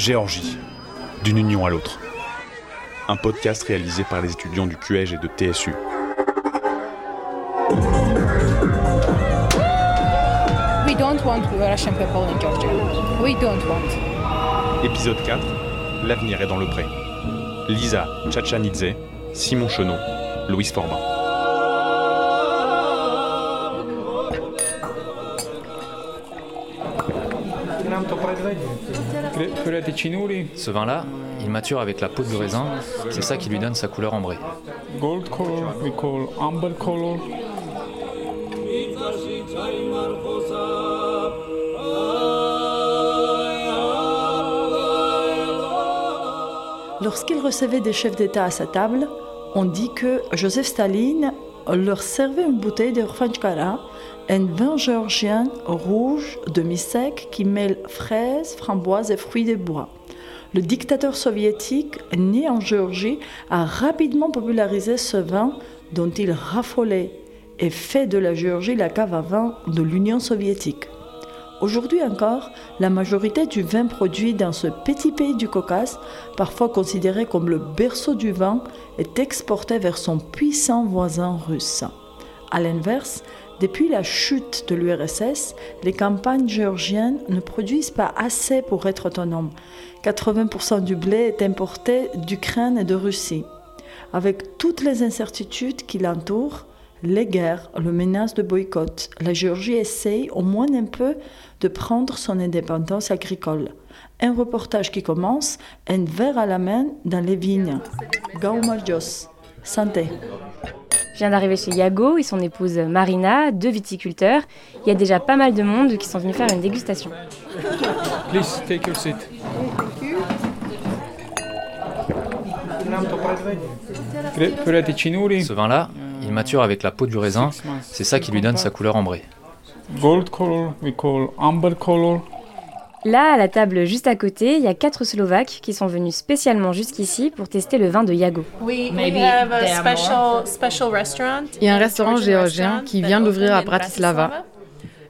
Géorgie, d'une union à l'autre. Un podcast réalisé par les étudiants du QEG et de TSU. We don't want Russian people in Georgia. We don't want. Épisode 4 L'avenir est dans le pré. Lisa Tchatchanidze, Simon Chenot, Louise Forbin. Ce vin-là, il mature avec la peau du raisin, c'est ça qui lui donne sa couleur ambrée. Gold color, we call amber color. Lorsqu'il recevait des chefs d'État à sa table, on dit que Joseph Staline leur servait une bouteille de Rfanchkara, un vin géorgien rouge demi-sec qui mêle fraises, framboises et fruits de bois. Le dictateur soviétique, né en Géorgie, a rapidement popularisé ce vin dont il raffolait et fait de la Géorgie la cave à vin de l'Union soviétique. Aujourd'hui encore, la majorité du vin produit dans ce petit pays du Caucase, parfois considéré comme le berceau du vin, est exporté vers son puissant voisin russe. À l'inverse, depuis la chute de l'URSS, les campagnes géorgiennes ne produisent pas assez pour être autonomes. 80% du blé est importé d'Ukraine et de Russie. Avec toutes les incertitudes qui l'entourent, les guerres, le menace de boycott, la Géorgie essaye au moins un peu de prendre son indépendance agricole. Un reportage qui commence, un verre à la main dans les vignes. Gaumarjos, santé. Je viens d'arriver chez Yago et son épouse Marina, deux viticulteurs. Il y a déjà pas mal de monde qui sont venus faire une dégustation. Please take your seat. Ce vin-là, il mature avec la peau du raisin, c'est ça qui lui donne sa couleur ambrée. Gold color, we call amber color. Là, à la table juste à côté, il y a quatre Slovaques qui sont venus spécialement jusqu'ici pour tester le vin de Yago. Il y a un restaurant géorgien qui vient d'ouvrir à Bratislava.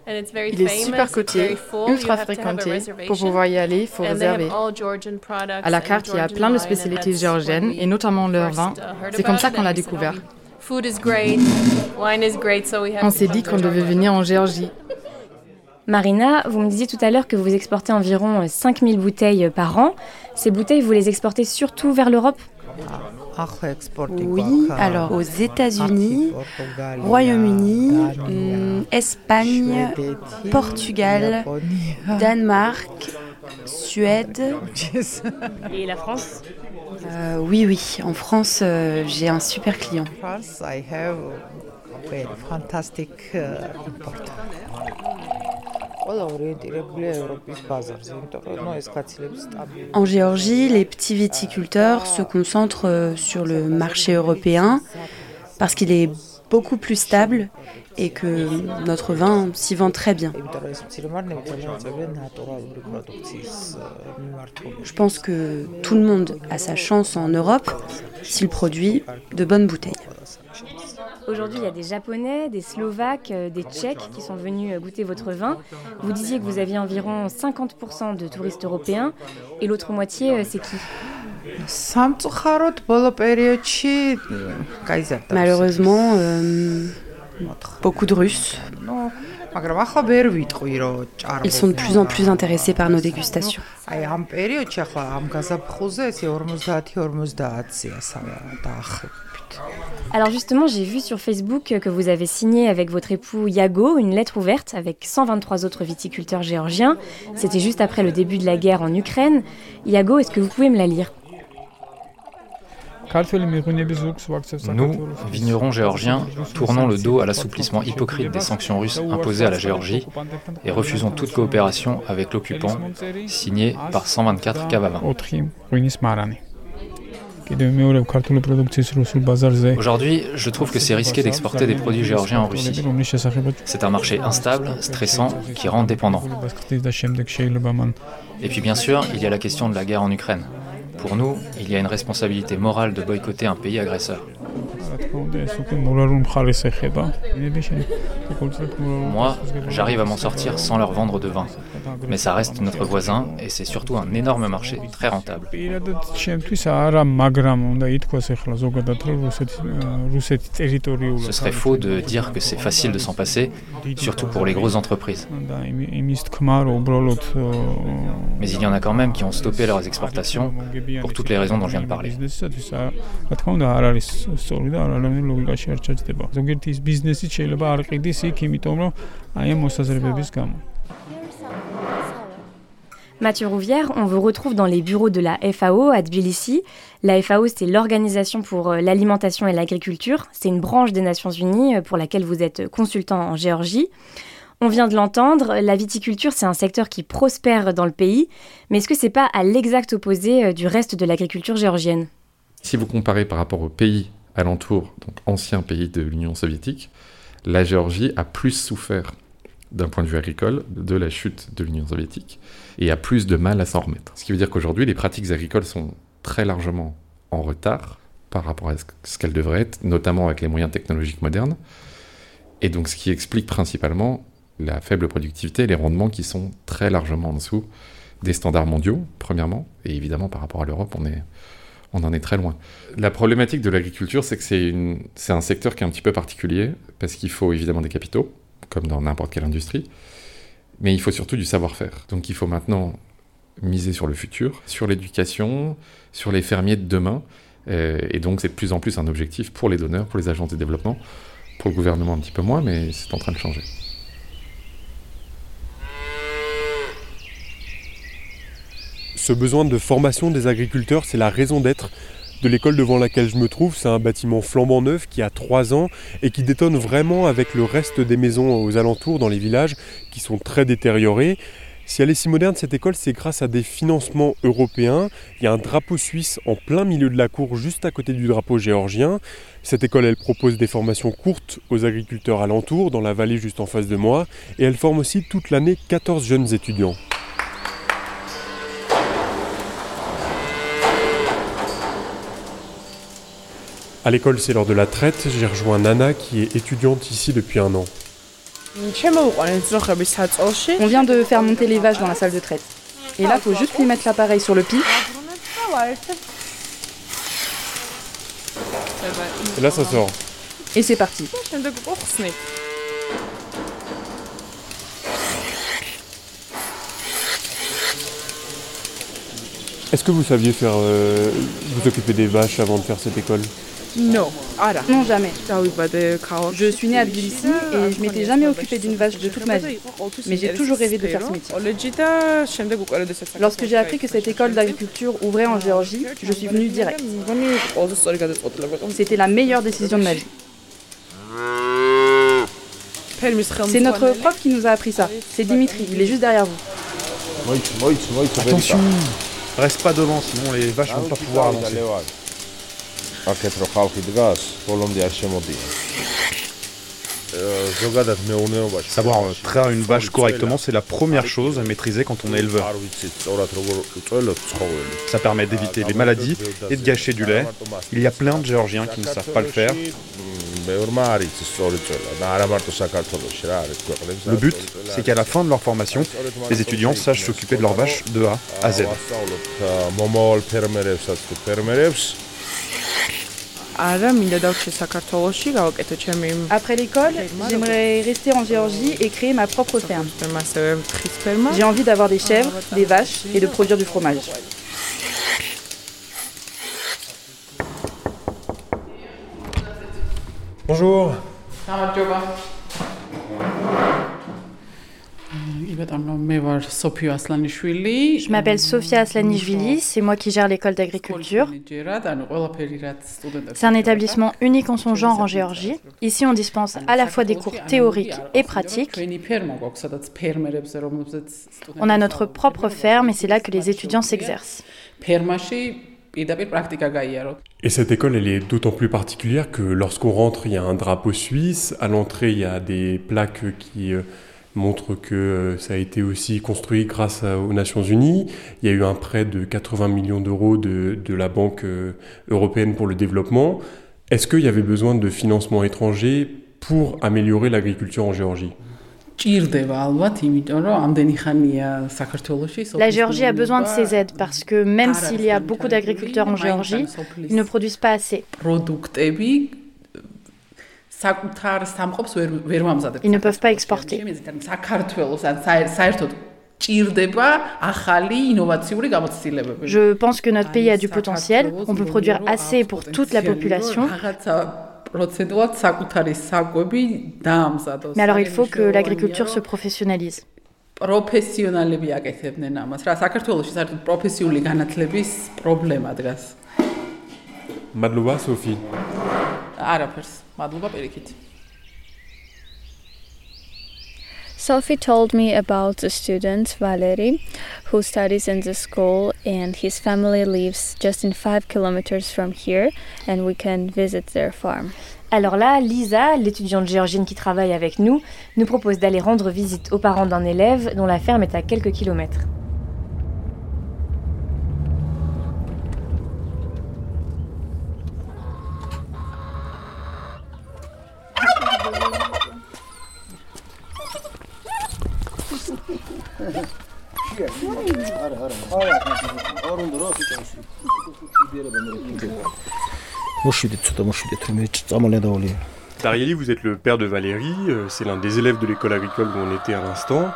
Il est super coté, ultra fréquenté. Pour pouvoir y aller, il faut réserver. À la carte, il y a plein de spécialités géorgiennes et notamment leur vin. C'est comme ça qu'on l'a découvert. On s'est dit qu'on devait venir en Géorgie. Marina, vous me disiez tout à l'heure que vous exportez environ 5000 bouteilles par an. Ces bouteilles, vous les exportez surtout vers l'Europe? Oui, alors aux États-Unis, Royaume-Uni, hum, Espagne, Portugal, Danemark, Suède. Et la France? Euh, oui, oui, en France, euh, j'ai un super client. En Géorgie, les petits viticulteurs se concentrent euh, sur le marché européen parce qu'il est beaucoup plus stable et que notre vin s'y vend très bien. Je pense que tout le monde a sa chance en Europe s'il produit de bonnes bouteilles. Aujourd'hui, il y a des Japonais, des Slovaques, euh, des Tchèques qui sont venus euh, goûter votre vin. Vous disiez que vous aviez environ 50% de touristes européens. Et l'autre moitié, euh, c'est qui? Malheureusement, euh, beaucoup de Russes. Ils sont de plus en plus intéressés par nos dégustations. Alors justement, j'ai vu sur Facebook que vous avez signé avec votre époux Yago une lettre ouverte avec 123 autres viticulteurs géorgiens. C'était juste après le début de la guerre en Ukraine. Yago, est-ce que vous pouvez me la lire? Nous, vignerons géorgiens, tournons le dos à l'assouplissement hypocrite des sanctions russes imposées à la Géorgie et refusons toute coopération avec l'occupant, signé par 124 caves à vin. Aujourd'hui, je trouve que c'est risqué d'exporter des produits géorgiens en Russie. C'est un marché instable, stressant, qui rend dépendant. Et puis bien sûr, il y a la question de la guerre en Ukraine. Pour nous, il y a une responsabilité morale de boycotter un pays agresseur. Moi, j'arrive à m'en sortir sans leur vendre de vin. Mais ça reste notre voisin et c'est surtout un énorme marché très rentable. Ce serait faux de dire que c'est facile de s'en passer, surtout pour les grosses entreprises. Mais il y en a quand même qui ont stoppé leurs exportations pour toutes les raisons dont je viens de parler. Mathieu Rouvière, on vous retrouve dans les bureaux de la FAO à Tbilissi. La FAO, c'est l'Organisation pour euh, l'alimentation et l'agriculture. C'est une branche des Nations Unies euh, pour laquelle vous êtes consultant en Géorgie. On vient de l'entendre, la viticulture, c'est un secteur qui prospère dans le pays, mais est-ce que c'est pas à l'exact opposé euh, du reste de l'agriculture géorgienne? Si vous comparez par rapport aux pays alentours, donc anciens pays de l'Union soviétique, la Géorgie a plus souffert d'un point de vue agricole de la chute de l'Union soviétique et a plus de mal à s'en remettre. Ce qui veut dire qu'aujourd'hui, les pratiques agricoles sont très largement en retard par rapport à ce qu'elles devraient être, notamment avec les moyens technologiques modernes. Et donc, ce qui explique principalement la faible productivité et les rendements qui sont très largement en dessous des standards mondiaux, premièrement, et évidemment par rapport à l'Europe, on, est, on en est très loin. La problématique de l'agriculture, c'est que c'est un secteur qui est un petit peu particulier, parce qu'il faut évidemment des capitaux, comme dans n'importe quelle industrie, mais il faut surtout du savoir-faire. Donc il faut maintenant miser sur le futur, sur l'éducation, sur les fermiers de demain, euh, et donc c'est de plus en plus un objectif pour les donneurs, pour les agences de développement, pour le gouvernement un petit peu moins, mais c'est en train de changer. Ce besoin de formation des agriculteurs, c'est la raison d'être de l'école devant laquelle je me trouve. C'est un bâtiment flambant neuf qui a 3 ans et qui détonne vraiment avec le reste des maisons aux alentours dans les villages qui sont très détériorées. Si elle est si moderne, cette école, c'est grâce à des financements européens. Il y a un drapeau suisse en plein milieu de la cour, juste à côté du drapeau géorgien. Cette école, elle propose des formations courtes aux agriculteurs alentours, dans la vallée juste en face de moi. Et elle forme aussi toute l'année 14 jeunes étudiants. À l'école, c'est lors de la traite. J'ai rejoint Nana qui est étudiante ici depuis un an. On vient de faire monter les vaches dans la salle de traite. Et là, faut juste lui mettre l'appareil sur le pied. Et là, ça sort. Et c'est parti. Est-ce que vous saviez faire euh, vous occuper des vaches avant de faire cette école? Non. Non, jamais. Je suis née à Tbilissi et je m'étais jamais occupée d'une vache de toute ma vie. Mais j'ai toujours rêvé de faire ce métier. Lorsque j'ai appris que cette école d'agriculture ouvrait en Géorgie, je suis venue direct. C'était la meilleure décision de ma vie. C'est notre prof qui nous a appris ça. C'est Dimitri, il est juste derrière vous. Attention Reste pas devant, sinon les vaches vont pas pouvoir avancer. Savoir traire une vache correctement, c'est la première chose à maîtriser quand on est éleveur. Ça permet d'éviter les maladies et de gâcher du lait. Il y a plein de Géorgiens qui ne savent pas le faire. Le but, c'est qu'à la fin de leur formation, les étudiants sachent s'occuper de leurs vaches de A à Z. Après l'école, j'aimerais rester en Géorgie et créer ma propre ferme. J'ai envie d'avoir des chèvres, des vaches et de produire du fromage. Bonjour. Je m'appelle Sofia Aslanishvili, c'est moi qui gère l'école d'agriculture. C'est un établissement unique en son genre en Géorgie. Ici, on dispense à la fois des cours théoriques et pratiques. On a notre propre ferme et c'est là que les étudiants s'exercent. Et cette école, elle est d'autant plus particulière que lorsqu'on rentre, il y a un drapeau suisse. À l'entrée, il y a des plaques qui euh, montre que euh, ça a été aussi construit grâce aux Nations Unies. Il y a eu un prêt de 80 millions d'euros de, de, la Banque euh, européenne pour le développement. Est-ce qu'il y avait besoin de financement étranger pour améliorer l'agriculture en Géorgie? La Géorgie a besoin de ces aides parce que même s'il y a beaucoup d'agriculteurs en Géorgie, ils ne produisent pas assez. Ils ne peuvent pas exporter. Je pense que notre pays a du potentiel. On peut produire assez pour toute la population. Mais alors il faut que l'agriculture se professionnalise. Madlova, Sophie. Sophie told me about the student Valery who studies in the school and his family lives just in 5 kilometers from here and we can visit their farm. Alors là, Lisa, l'étudiante géorgienne qui travaille avec nous, nous propose d'aller rendre visite aux parents d'un élève dont la ferme est à quelques kilomètres. Darieli, vous êtes le père de Valérie, euh, c'est l'un des élèves de l'école agricole où on était à l'instant.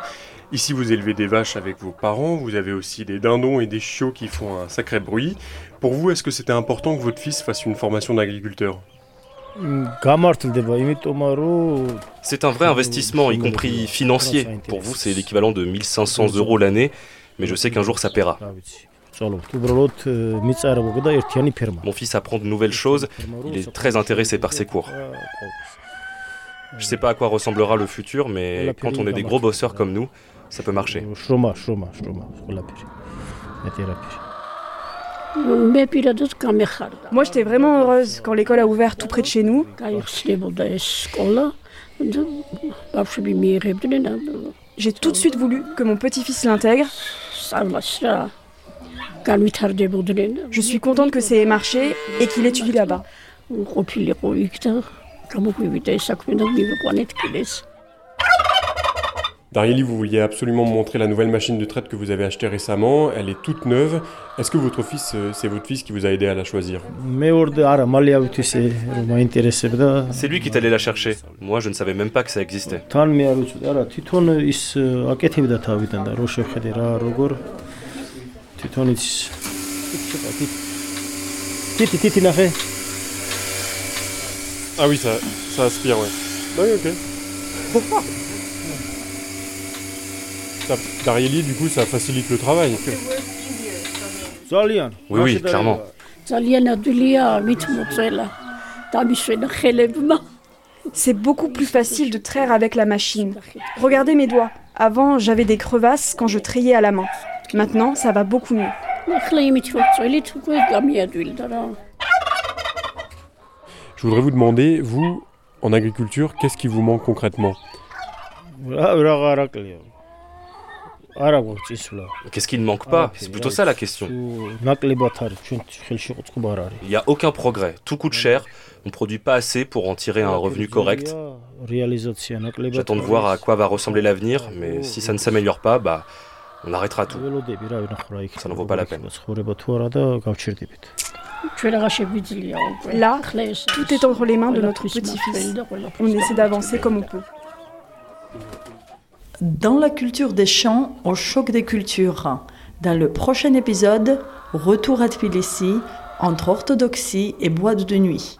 Ici, vous élevez des vaches avec vos parents, vous avez aussi des dindons et des chiots qui font un sacré bruit. Pour vous, est-ce que c'était important que votre fils fasse une formation d'agriculteur? C'est un vrai investissement, y compris financier. Pour vous, c'est l'équivalent de 1500 euros l'année, mais je sais qu'un jour ça paiera. Mon fils apprend de nouvelles choses, il est très intéressé par ses cours. Je ne sais pas à quoi ressemblera le futur, mais quand on est des gros bosseurs comme nous, ça peut marcher. Moi, j'étais vraiment heureuse quand l'école a ouvert tout près de chez nous. J'ai tout de suite voulu que mon petit-fils l'intègre. Je suis contente que c'est marché et qu'il étudie là-bas. Darieli, vous vouliez absolument montrer la nouvelle machine de traite que vous avez achetée récemment. Elle est toute neuve. Est-ce que votre fils, euh, c'est votre fils qui vous a aidé à la choisir? C'est lui qui est allé la chercher. Moi, je ne savais même pas que ça existait. Ah oui, ça, ça aspire, ouais. Oui, ok. Du coup, ça facilite le travail. Oui, oui, clairement. C'est beaucoup plus facile de traire avec la machine. Regardez mes doigts. Avant, j'avais des crevasses quand je trayais à la main. Maintenant, ça va beaucoup mieux. Je voudrais vous demander, vous, en agriculture, qu'est-ce qui vous manque concrètement? Qu'est-ce qui ne manque pas C'est plutôt ça la question. Il n'y a aucun progrès. Tout coûte cher. On ne produit pas assez pour en tirer un revenu correct. J'attends de voir à quoi va ressembler l'avenir, mais si ça ne s'améliore pas, bah, on arrêtera tout. Ça n'en vaut pas la peine. Là, tout est entre les mains de notre petit-fils. On essaie d'avancer comme on peut. Dans la culture des champs, au choc des cultures. Dans le prochain épisode, retour à Tbilissi entre orthodoxie et boîte de nuit.